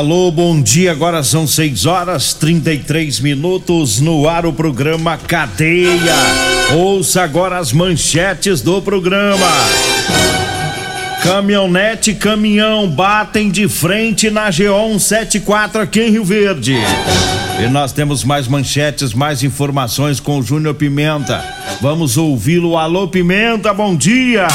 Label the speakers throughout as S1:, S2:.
S1: Alô, bom dia. Agora são 6 horas 33 minutos no ar o programa Cadeia. Ouça agora as manchetes do programa. Caminhonete e caminhão batem de frente na GO 174 aqui em Rio Verde. E nós temos mais manchetes, mais informações com o Júnior Pimenta. Vamos ouvi-lo. Alô, Pimenta, bom dia.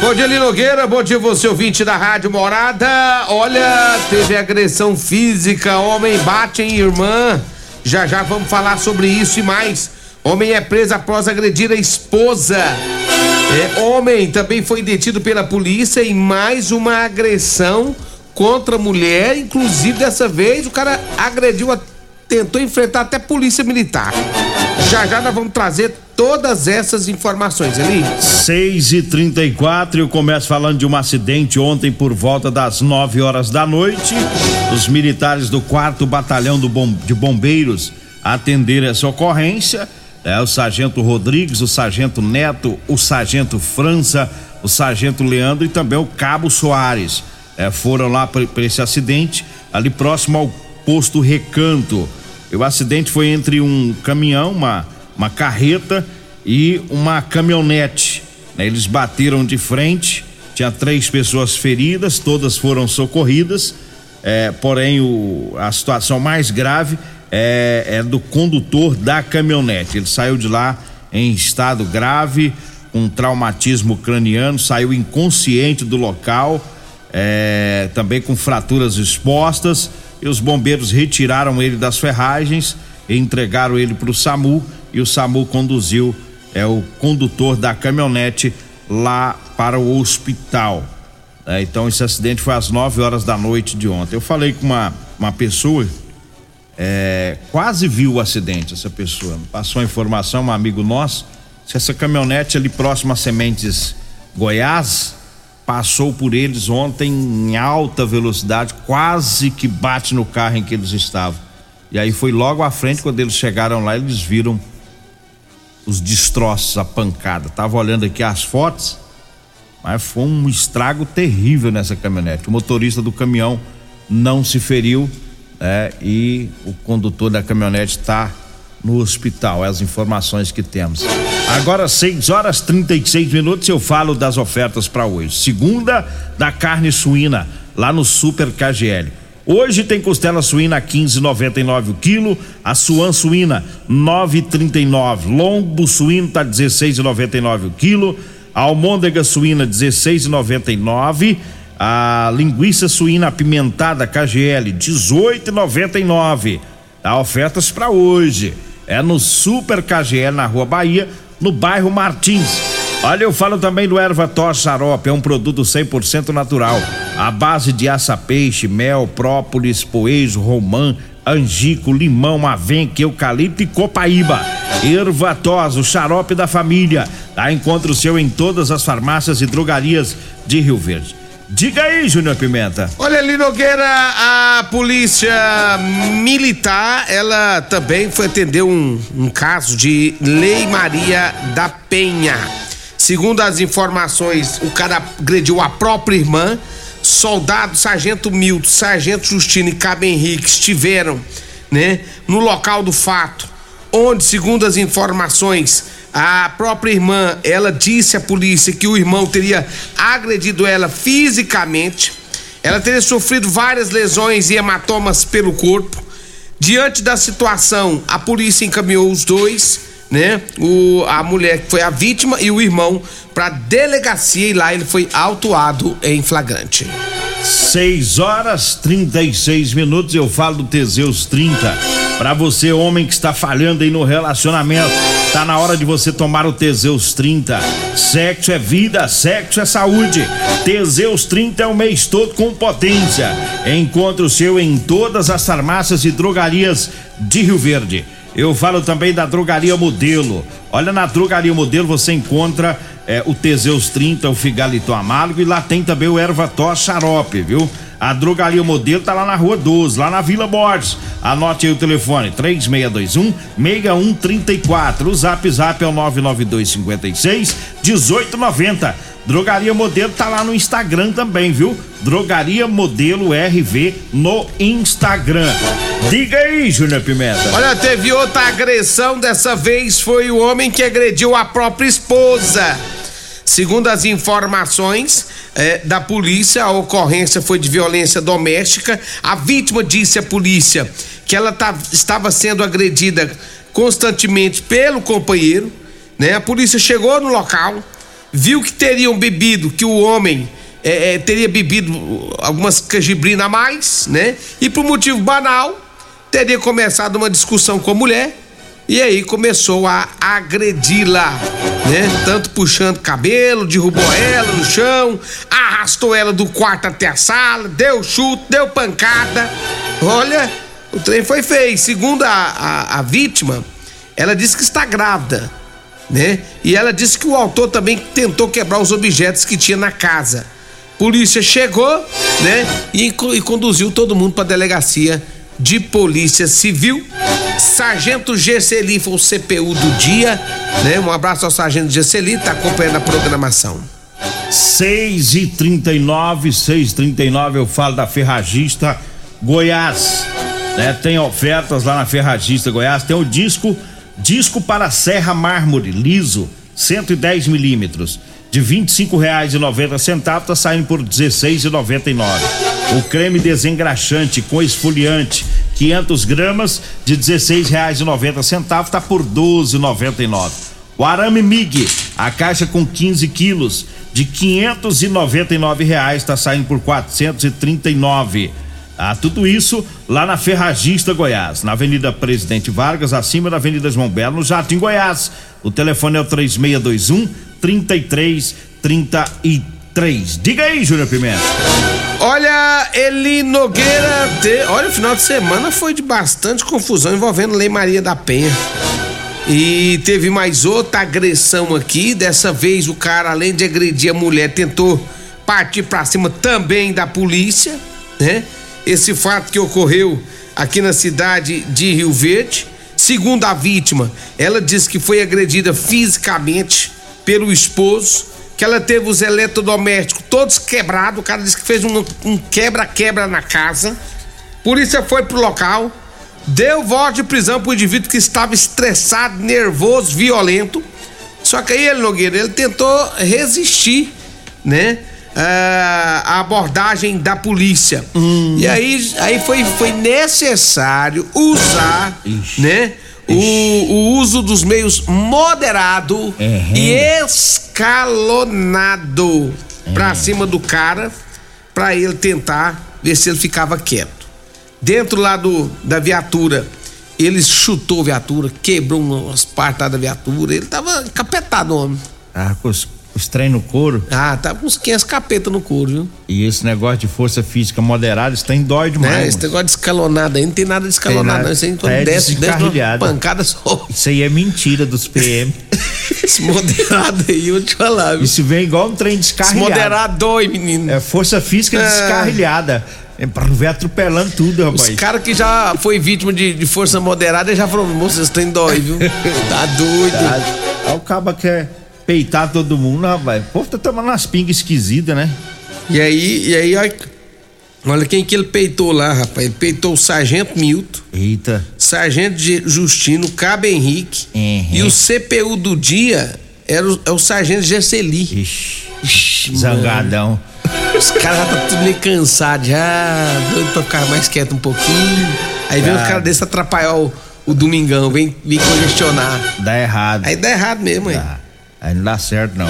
S2: Bom dia, Lino Nogueira. Bom dia, você ouvinte da Rádio Morada. Olha, teve agressão física. Homem bate em irmã. Já já vamos falar sobre isso e mais. Homem é preso após agredir a esposa. É, homem também foi detido pela polícia em mais uma agressão contra a mulher. Inclusive, dessa vez, o cara agrediu, a, tentou enfrentar até polícia militar. Já já nós vamos trazer todas essas informações ali.
S1: 6 e 34 eu começo falando de um acidente ontem por volta das 9 horas da noite. Os militares do 4 Batalhão do Bom, de Bombeiros atenderam essa ocorrência. É, o sargento Rodrigues, o sargento Neto, o sargento França, o sargento Leandro e também o cabo Soares. É, foram lá para esse acidente, ali próximo ao posto Recanto. O acidente foi entre um caminhão, uma, uma carreta e uma caminhonete. Né? Eles bateram de frente, tinha três pessoas feridas, todas foram socorridas. É, porém, o, a situação mais grave é, é do condutor da caminhonete. Ele saiu de lá em estado grave, com traumatismo craniano, saiu inconsciente do local, é, também com fraturas expostas e os bombeiros retiraram ele das ferragens entregaram ele para o SAMU e o SAMU conduziu é o condutor da caminhonete lá para o hospital. É, então esse acidente foi às 9 horas da noite de ontem. Eu falei com uma, uma pessoa, é, quase viu o acidente, essa pessoa. Passou a informação, um amigo nosso, se essa caminhonete ali próxima a Sementes Goiás, passou por eles ontem em alta velocidade, quase que bate no carro em que eles estavam. E aí foi logo à frente, quando eles chegaram lá, eles viram os destroços, a pancada. Tava olhando aqui as fotos, mas foi um estrago terrível nessa caminhonete. O motorista do caminhão não se feriu, né? E o condutor da caminhonete está no hospital. É as informações que temos. Agora, 6 horas 36 minutos, eu falo das ofertas para hoje. Segunda da carne suína, lá no Super KGL. Hoje tem costela suína 15,99 o quilo, a suan suína 9,39, lombo suíno tá 16,99 o quilo, a almôndega suína 16,99, a linguiça suína apimentada KGL 18,99. Há ofertas para hoje. É no Super KGL na Rua Bahia, no bairro Martins. Olha, eu falo também do erva tor xarope, é um produto 100% natural, à base de aça-peixe, mel, própolis, poejo, romã, angico, limão, avenque, eucalipto e copaíba. Ervatos, o xarope da família. Dá encontro seu em todas as farmácias e drogarias de Rio Verde. Diga aí, Júnior Pimenta.
S2: Olha ali, Nogueira, a polícia militar, ela também foi atender um, um caso de Lei Maria da Penha.
S3: Segundo as informações, o cara agrediu a própria irmã. Soldado, sargento Milton, sargento Justino e Cabo Henrique estiveram, né, no local do fato, onde, segundo as informações, a própria irmã, ela disse à polícia que o irmão teria agredido ela fisicamente. Ela teria sofrido várias lesões e hematomas pelo corpo. Diante da situação, a polícia encaminhou os dois, né? O, a mulher que foi a vítima e o irmão para delegacia e lá ele foi autuado em flagrante.
S1: 6 horas 36 minutos, eu falo do Teseus 30. Para você, homem que está falhando aí no relacionamento, tá na hora de você tomar o Teseus 30. Sexo é vida, sexo é saúde. Teseus 30 é o mês todo com potência. Encontre o seu em todas as farmácias e drogarias de Rio Verde. Eu falo também da Drogaria Modelo. Olha, na Drogaria Modelo você encontra é, o Teseus 30, o Figaliton Amargo e lá tem também o Erva Tos Xarope, viu? A Drogaria Modelo tá lá na Rua 12, lá na Vila Borges. Anote aí o telefone: 3621 6134. O zap zap é o 992 56 1890. Drogaria Modelo tá lá no Instagram também, viu? Drogaria Modelo RV no Instagram. Diga aí, Júnior Pimenta.
S3: Olha, teve outra agressão, dessa vez foi o homem que agrediu a própria esposa. Segundo as informações eh, da polícia, a ocorrência foi de violência doméstica. A vítima disse à polícia que ela tá, estava sendo agredida constantemente pelo companheiro. Né? A polícia chegou no local, viu que teriam bebido, que o homem eh, eh, teria bebido algumas cajibrinas a mais, né? E por motivo banal, teria começado uma discussão com a mulher e aí começou a agredi-la, né? Tanto puxando cabelo, derrubou ela no chão, arrastou ela do quarto até a sala, deu chute, deu pancada. Olha, o trem foi feio. Segundo a, a, a vítima, ela disse que está grávida, né? E ela disse que o autor também tentou quebrar os objetos que tinha na casa. Polícia chegou, né? E, e conduziu todo mundo para delegacia de Polícia Civil. Sargento Gesseli foi o CPU do dia, né? Um abraço ao Sargento Gesseli, tá acompanhando a programação.
S1: 6 e 39 6 e 39 eu falo da Ferragista Goiás. Né? Tem ofertas lá na Ferragista Goiás. Tem o disco disco para serra mármore liso 110 milímetros de R$ 25,90 tá saindo por R$ 16,99. O creme desengraxante com esfoliante 500 gramas de R$ 16,90 tá por R$ 12,99. O arame MIG, a caixa com 15 quilos de 599 reais tá saindo por R$ 439. Ah, tudo isso lá na Ferragista Goiás, na Avenida Presidente Vargas, acima da Avenida João Belo, no Jardim Goiás. O telefone é o 3621 3333. Diga aí, Júnior Pimenta.
S3: Olha, Eli Nogueira, de... olha, o final de semana foi de bastante confusão envolvendo Lei Maria da Penha. E teve mais outra agressão aqui. Dessa vez o cara, além de agredir a mulher, tentou partir pra cima também da polícia, né? Esse fato que ocorreu aqui na cidade de Rio Verde. Segundo a vítima, ela disse que foi agredida fisicamente pelo esposo, que ela teve os eletrodomésticos todos quebrados. O cara disse que fez um quebra-quebra um na casa. Polícia foi pro local, deu voz de prisão pro indivíduo que estava estressado, nervoso, violento. Só que aí ele, Nogueira, ele tentou resistir, né? Uh, a abordagem da polícia.
S1: Hum.
S3: E aí, aí foi, foi necessário usar,
S1: Ixi.
S3: né? O, o uso dos meios moderado
S1: Uhum.
S3: e escalonado pra cima do cara pra ele tentar ver se ele ficava quieto. Dentro lá do, da viatura, ele chutou a viatura, quebrou umas partes da viatura, ele tava encapetado, homem.
S1: Os, os trem no couro.
S3: Ah, com uns 500 capeta no couro, viu?
S1: E esse negócio de força física moderada, isso tem dói demais.
S3: Esse
S1: moço.
S3: negócio de escalonado aí não tem nada de escalonado,
S1: Tem nada.
S3: não. Isso aí quando
S1: É
S3: desce, desce pancada só.
S1: Isso aí é mentira dos PM.
S3: Esse moderado aí, eu vou te falar, viu?
S1: Isso vem igual um trem
S3: Esse
S1: descarrilhado.
S3: moderado dói, menino.
S1: É força física
S3: É.
S1: descarrilhada. É pra não ver atropelando tudo,
S3: Os
S1: rapaz.
S3: caras que já foi vítima de, de força moderada já falou, moço, vocês têm dói, viu? Tá doido.
S1: Aí o caba quer, peitar todo mundo, rapaz. O povo tá tomando umas pingas esquisitas, né?
S3: E aí, e aí, olha, olha quem que ele peitou lá, rapaz. Ele peitou o Sargento Milton,
S1: Eita.
S3: Sargento Ge- Justino, Cabo Henrique.
S1: Uhum.
S3: E o CPU do dia era o, é o Sargento Gesseli.
S1: Ixi,
S3: Ixi,
S1: zangadão.
S3: mano, Os caras já tá tudo meio cansados já, doido pra ficar mais quieto um pouquinho. Aí vem os
S1: Cara.
S3: caras desses atrapalhar o, o domingão, vem, vem congestionar.
S1: Dá errado.
S3: Aí dá errado mesmo, hein?
S1: Dá. Aí não dá certo, não.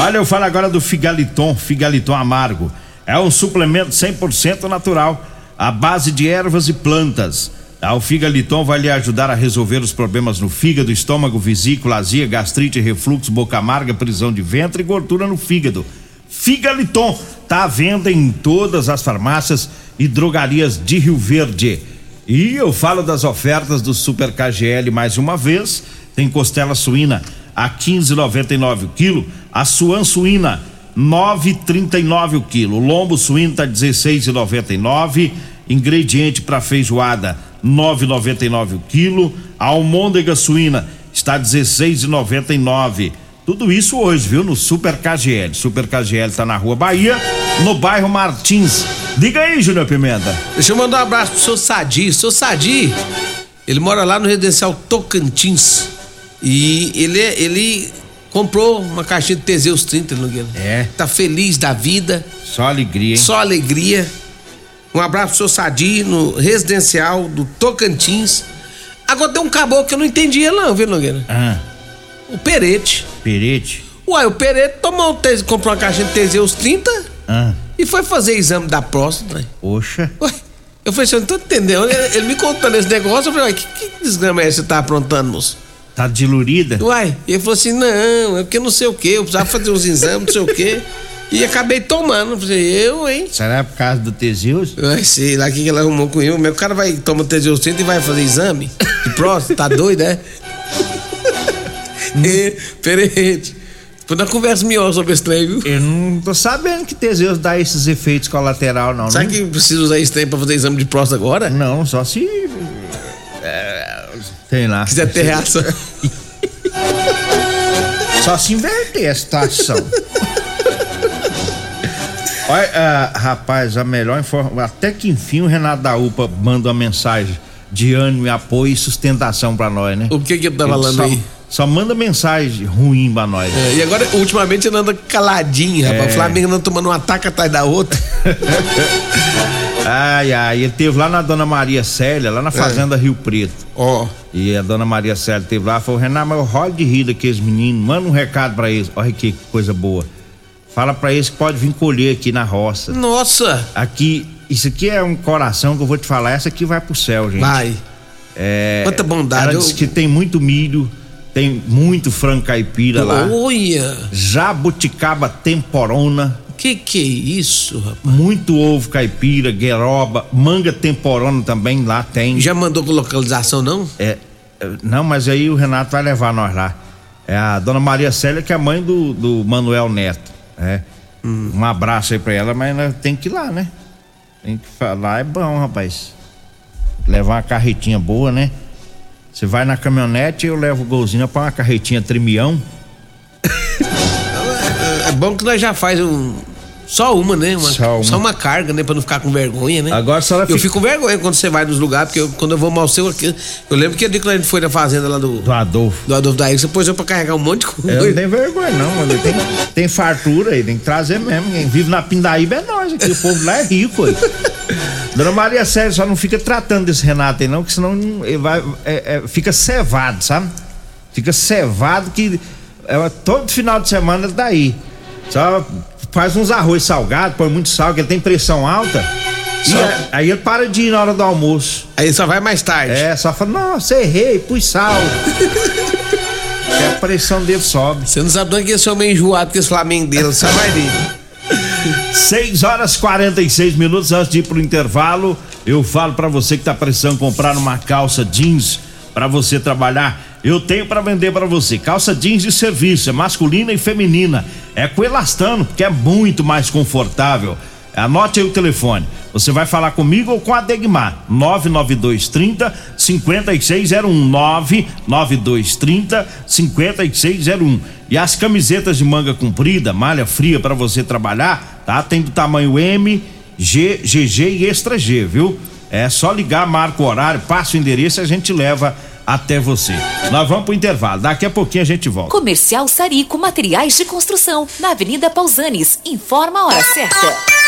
S1: Olha, eu falo agora do Figaliton, Figaliton amargo. É um suplemento 100% natural, à base de ervas e plantas. Ah, O Figaliton vai lhe ajudar a resolver os problemas no fígado, estômago, vesícula, azia, gastrite, refluxo, boca amarga, prisão de ventre e gordura no fígado. Figaliton tá à venda em todas as farmácias e drogarias de Rio Verde. E eu falo das ofertas do Super KGL mais uma vez. Tem costela suína a 15,99 o quilo, a suan suína 9,39 o quilo, lombo suíno tá 16,99, ingrediente para feijoada 9,99 o quilo, a almôndega suína está 16,99. Tudo isso hoje, viu? No Super KGL. Super KGL tá na Rua Bahia, no bairro Martins. Diga aí, Júnior Pimenta.
S3: Deixa eu mandar um abraço pro seu Sadi. Seu Sadi, ele mora lá no residencial Tocantins. E ele, ele comprou uma caixinha de Teseus 30, Nogueira.
S1: É.
S3: Tá feliz da vida,
S1: Só alegria, hein?
S3: só alegria. Um abraço pro seu Sadi no residencial do Tocantins. Agora tem um caboclo que eu não entendi ele não, viu, Nogueira?
S1: Ah,
S3: O Perete.
S1: perete.
S3: Uai, o Perete tomou um Tese- comprou uma caixinha de Teseus 30
S1: Ah,
S3: e foi fazer exame da próstata.
S1: poxa.
S3: Ué, eu falei assim, eu não tô entendendo. Ele, ele me contando esse negócio, eu falei, uai, que, que desgrama é esse que você tá aprontando, moço?
S1: Tá dilurida?
S3: Uai, e ele falou assim, não, é porque não sei o quê, eu precisava fazer uns exames, não sei o quê. E acabei tomando. Eu falei, eu, hein?
S1: Será por causa do Teseus?
S3: Uai, sei lá o que, que ela arrumou com o cara vai tomar Teseus 30 e vai fazer exame de próstata, tá doido, é? e, Perete, depois nós conversa melhor sobre esse trem, viu?
S1: Eu não tô sabendo que Teseus dá esses efeitos colaterais, não.
S3: Sabe
S1: né?
S3: que precisa usar esse trem pra fazer exame de próstata agora?
S1: Não, só se. Sei lá.
S3: Quiser ter reação.
S1: Só se inverter a situação. Olha, ah, rapaz, a melhor informação. Até que enfim o Renato da UPA manda uma mensagem de ânimo apoio e sustentação pra nós, né?
S3: O que que ele tá falando aí?
S1: Só manda mensagem ruim pra nós.
S3: É, e agora, ultimamente, ele anda caladinho, rapaz.
S1: É.
S3: O Flamengo anda tomando um ataque atrás da outra.
S1: Ai, ai, ele teve lá na Dona Maria Célia,
S3: É.
S1: lá na Fazenda Rio Preto.
S3: Ó.
S1: E a Dona Maria Célia teve lá, falou, Renato, mas eu rolo de rir daqueles meninos, manda um recado pra eles. Olha que coisa boa. Fala pra eles que pode vir colher aqui na roça.
S3: Nossa!
S1: Aqui, isso aqui é um coração que eu vou te falar, essa aqui vai pro céu, gente.
S3: Vai.
S1: É,
S3: Quanta bondade,
S1: Ela
S3: eu-
S1: diz que tem muito milho, tem muito frango caipira lá.
S3: Olha!
S1: Jabuticaba temporona,
S3: Que que é isso, rapaz?
S1: muito ovo caipira, gueroba, manga temporona também lá tem.
S3: Já mandou com localização, não?
S1: É, é, não, mas aí o Renato vai levar nós lá. É a dona Maria Célia, que é a mãe do, do Manuel Neto. É. Um abraço aí pra ela, mas ela tem que ir lá, né? Tem que falar, é bom, rapaz. Levar uma carretinha boa, né? Você vai na caminhonete, eu levo o golzinho pra uma carretinha trimião.
S3: É bom que nós já faz um. Só uma, né? Uma,
S1: Só
S3: só,
S1: uma.
S3: uma. carga, né? Pra não ficar com vergonha, né?
S1: Agora a senhora
S3: Eu
S1: fica-
S3: fico com vergonha quando você vai nos lugares, porque eu- quando eu vou mal seu aqui. Eu lembro que dia que a gente foi na fazenda lá do,
S1: Do Adolfo.
S3: do Adolfo Daí, você pôs eu pra carregar um monte de coisa.
S1: Eu não tenho vergonha, não, mano. Tem, tem fartura aí, tem que trazer mesmo. Quem vive na Pindaíba é nós aqui. O povo lá é rico aí. Dona Maria Sérgio só não fica tratando desse Renato aí, não, que senão ele vai, é- é, fica cevado, sabe? Fica cevado que é, todo final de semana ele tá aí. Só faz uns arroz salgado, põe muito sal, que ele tem pressão alta. E
S3: Só-
S1: aí, aí ele para de ir na hora do almoço.
S3: Aí só vai mais tarde.
S1: É, só fala, nossa, errei, pus sal. que a pressão dele sobe.
S3: Você não sabe não que esse homem é enjoado com esse Flamengo dele, só vai ver.
S1: 6 horas 46 minutos antes de ir pro intervalo, eu falo pra você que tá precisando comprar uma calça jeans pra você trabalhar. Eu tenho pra vender pra você. Calça jeans de serviço, é masculina e feminina. É com elastano, que é muito mais confortável. Anote aí o telefone. Você vai falar comigo ou com a Degmar. 99230 5601. 99230 5601. E as camisetas de manga comprida, malha fria para você trabalhar, tá? Tem do tamanho M, G, GG e extra G, viu? É só ligar, marca o horário, passa o endereço e a gente leva até você. Nós vamos pro intervalo. Daqui a pouquinho a gente volta.
S4: Comercial Sarico Materiais de Construção, na Avenida Pausanes. Informa a hora certa.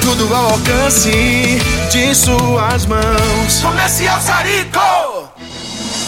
S5: tudo ao alcance de suas mãos. Comercial Sarico.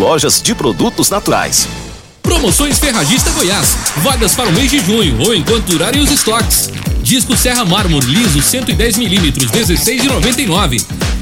S6: lojas de produtos naturais.
S7: Promoções Ferragista Goiás. Vagas para o mês de junho ou enquanto durarem os estoques. Disco Serra Mármore liso 110 milímetros 16,99.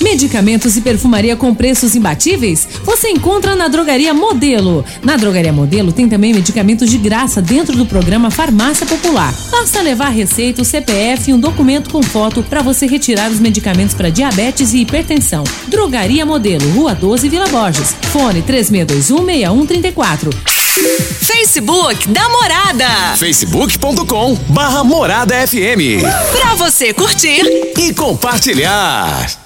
S8: Medicamentos e perfumaria com preços imbatíveis? Você encontra na Drogaria Modelo. Na Drogaria Modelo tem também medicamentos de graça dentro do programa Farmácia Popular. Basta levar receita, o CPF e um documento com foto para você retirar os medicamentos para diabetes e hipertensão. Drogaria Modelo, Rua 12, Vila Borges. Fone 36216134.
S4: Facebook da Morada.
S9: facebook.com barra Morada FM.
S4: Pra você curtir
S9: e compartilhar.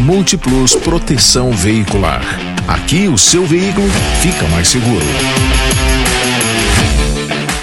S10: Multiplus Proteção Veicular. Aqui o seu veículo fica mais seguro.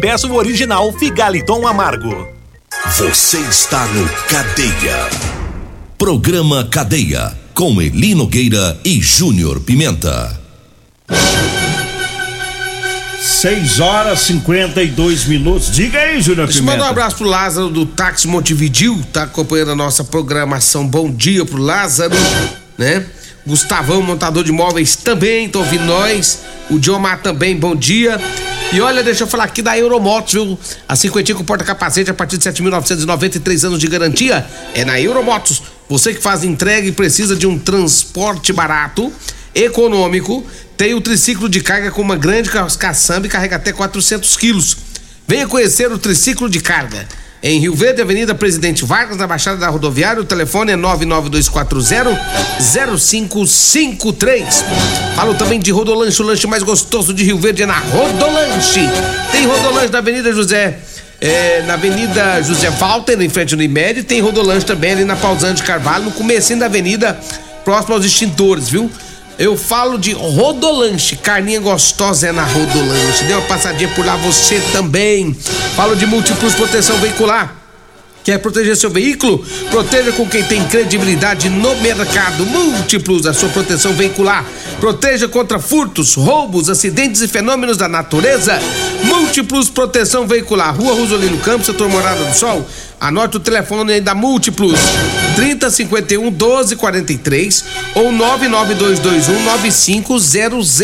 S11: peça o original Figaliton Amargo.
S12: Você está no Cadeia. Programa Cadeia. Com Eli Nogueira e Júnior Pimenta.
S1: 6 horas 52 minutos. Diga aí, Júnior
S3: Deixa eu
S1: Pimenta.
S3: mandar um abraço pro Lázaro do Táxi Montevidil, tá acompanhando a nossa programação. Bom dia pro Lázaro, né? Gustavão, montador de móveis, também tá ouvindo nós. O Diomar também, bom dia. E olha, deixa eu falar aqui da Euromotos, viu? A cinquentinha com porta-capacete a partir de 7.993 anos de garantia é na Euromotos. Você que faz entrega e precisa de um transporte barato, econômico, tem o triciclo de carga com uma grande caçamba e carrega até 400 quilos. Venha conhecer o triciclo de carga. Em Rio Verde, Avenida Presidente Vargas, na Baixada da Rodoviária, o telefone é 99240-0553. Falo também de Rodolanche, o lanche mais gostoso de Rio Verde é na Rodolanche. Tem Rodolanche na Avenida José. é, na Avenida José Walter, em frente ao Unimed, tem Rodolanche também ali na Pausante Carvalho, no comecinho da avenida, próximo aos extintores, viu? Eu falo de Rodolanche, carninha gostosa é na Rodolanche. Dê uma passadinha por lá você também. Falo de Multiplus Proteção Veicular. Quer proteger seu veículo? Proteja com quem tem credibilidade no mercado. Múltiplos, a sua proteção veicular. Proteja contra furtos, roubos, acidentes e fenômenos da natureza. Múltiplos Proteção Veicular. Rua Rosolino Campos, setor Morada do Sol. Anote o telefone aí da Múltiplos: 3051 1243 ou 99221 9500.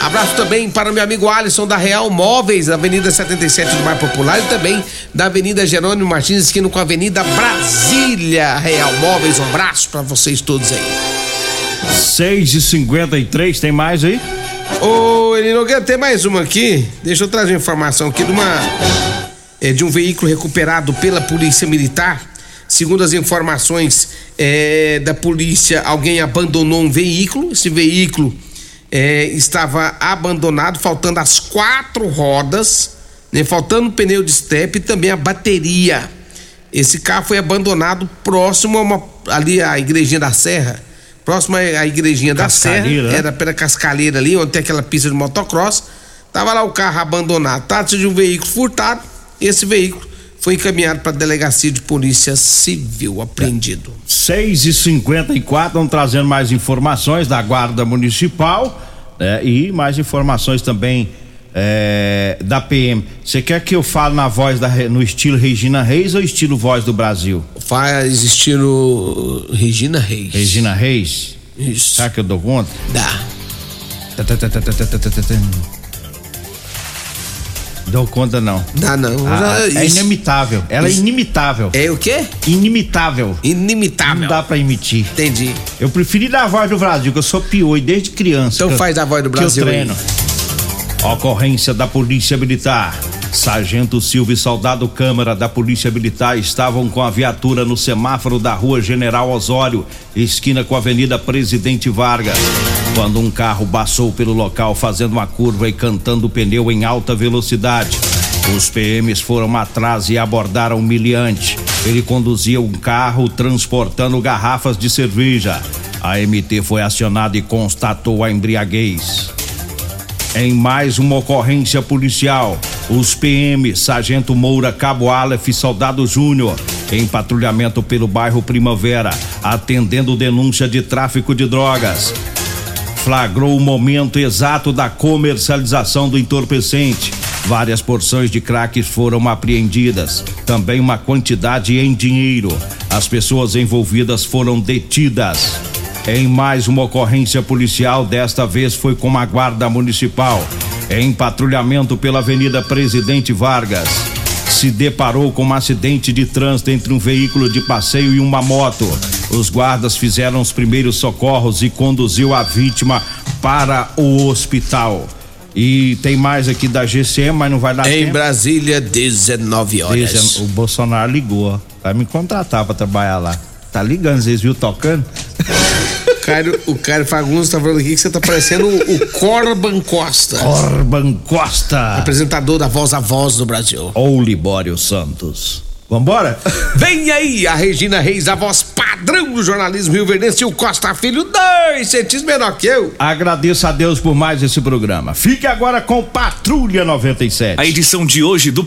S3: Abraço também para meu amigo Alisson da Real Móveis, Avenida 77 do Mar Popular e também da Avenida Jerônimo Martins, esquina com a Avenida Brasília. Real Móveis, um abraço para vocês todos aí.
S1: 6 e 53 tem mais aí?
S3: Ô, Eli Nogueira, tem mais uma aqui. Deixa eu trazer informação aqui de uma. é, de um veículo recuperado pela Polícia Militar. Segundo as informações é, da polícia, alguém abandonou um veículo. Esse veículo é, estava abandonado, faltando as quatro rodas, né, faltando o pneu de estepe e também a bateria. Esse carro foi abandonado próximo a uma, ali à igrejinha da Serra. Próximo à à igrejinha da Serra.
S1: Né?
S3: Era pela cascalheira ali, onde tem aquela pista de motocross. Tava lá o carro abandonado. Trata-se de um veículo furtado. Esse veículo foi encaminhado para a delegacia de polícia civil, apreendido.
S1: 6 e 54 vamos trazendo mais informações da Guarda Municipal né, e mais informações também é, da PM. Você quer que eu fale na voz da, no estilo Regina Reis ou estilo voz do Brasil?
S3: Faz estilo Regina Reis.
S1: Regina Reis?
S3: Isso.
S1: Será que eu dou conta?
S3: Dá.
S1: Dou conta não.
S3: Dá não.
S1: Ah,
S3: Já-
S1: é
S3: isso-
S1: inimitável. Ela
S3: isso-
S1: é inimitável.
S3: É o quê?
S1: Inimitável.
S3: Inimitável.
S1: Não dá pra imitir.
S3: Entendi.
S1: Eu preferi dar a voz do Brasil, que eu sou pior e desde criança.
S3: Então
S1: que
S3: faz a voz do
S1: que
S3: Brasil
S1: eu
S3: aí.
S1: Ocorrência da Polícia Militar. Sargento Silvio e Soldado Câmara da Polícia Militar estavam com a viatura no semáforo da Rua General Osório, esquina com a Avenida Presidente Vargas, quando um carro passou pelo local fazendo uma curva e cantando o pneu em alta velocidade. Os PMs foram atrás e abordaram o miliante. Ele conduzia um carro transportando garrafas de cerveja. A MT foi acionada e constatou a embriaguez. Em mais uma ocorrência policial, os PM Sargento Moura, Cabo Aleph Soldado Júnior, em patrulhamento pelo bairro Primavera, atendendo denúncia de tráfico de drogas. Flagrou o momento exato da comercialização do entorpecente. Várias porções de crack foram apreendidas, também uma quantidade em dinheiro. As pessoas envolvidas foram detidas. Em mais uma ocorrência policial, desta vez foi com a Guarda Municipal. Em patrulhamento pela Avenida Presidente Vargas. Se deparou com um acidente de trânsito entre um veículo de passeio e uma moto. Os guardas fizeram os primeiros socorros e conduziu a vítima para o hospital. E tem mais aqui da GCM, mas não vai dar
S3: Em
S1: tempo.
S3: Brasília, 19 horas.
S1: Dizem- O Bolsonaro ligou, ó. Vai me contratar pra trabalhar lá. Tá ligando, vocês viram tocando?
S3: O Caio, o Caio Fagundes tá falando aqui que você tá parecendo o, o Corban Costa.
S1: Corban Costa.
S3: Apresentador da Voz a Voz do Brasil.
S1: Ou Libório Santos. Vambora?
S3: Vem aí a Regina Reis, a voz padrão do jornalismo Rio Verdense e o Costa Filho, dois centímetros menor que eu.
S1: Agradeço a Deus por mais esse programa. Fique agora com Patrulha 97.
S13: A edição de hoje do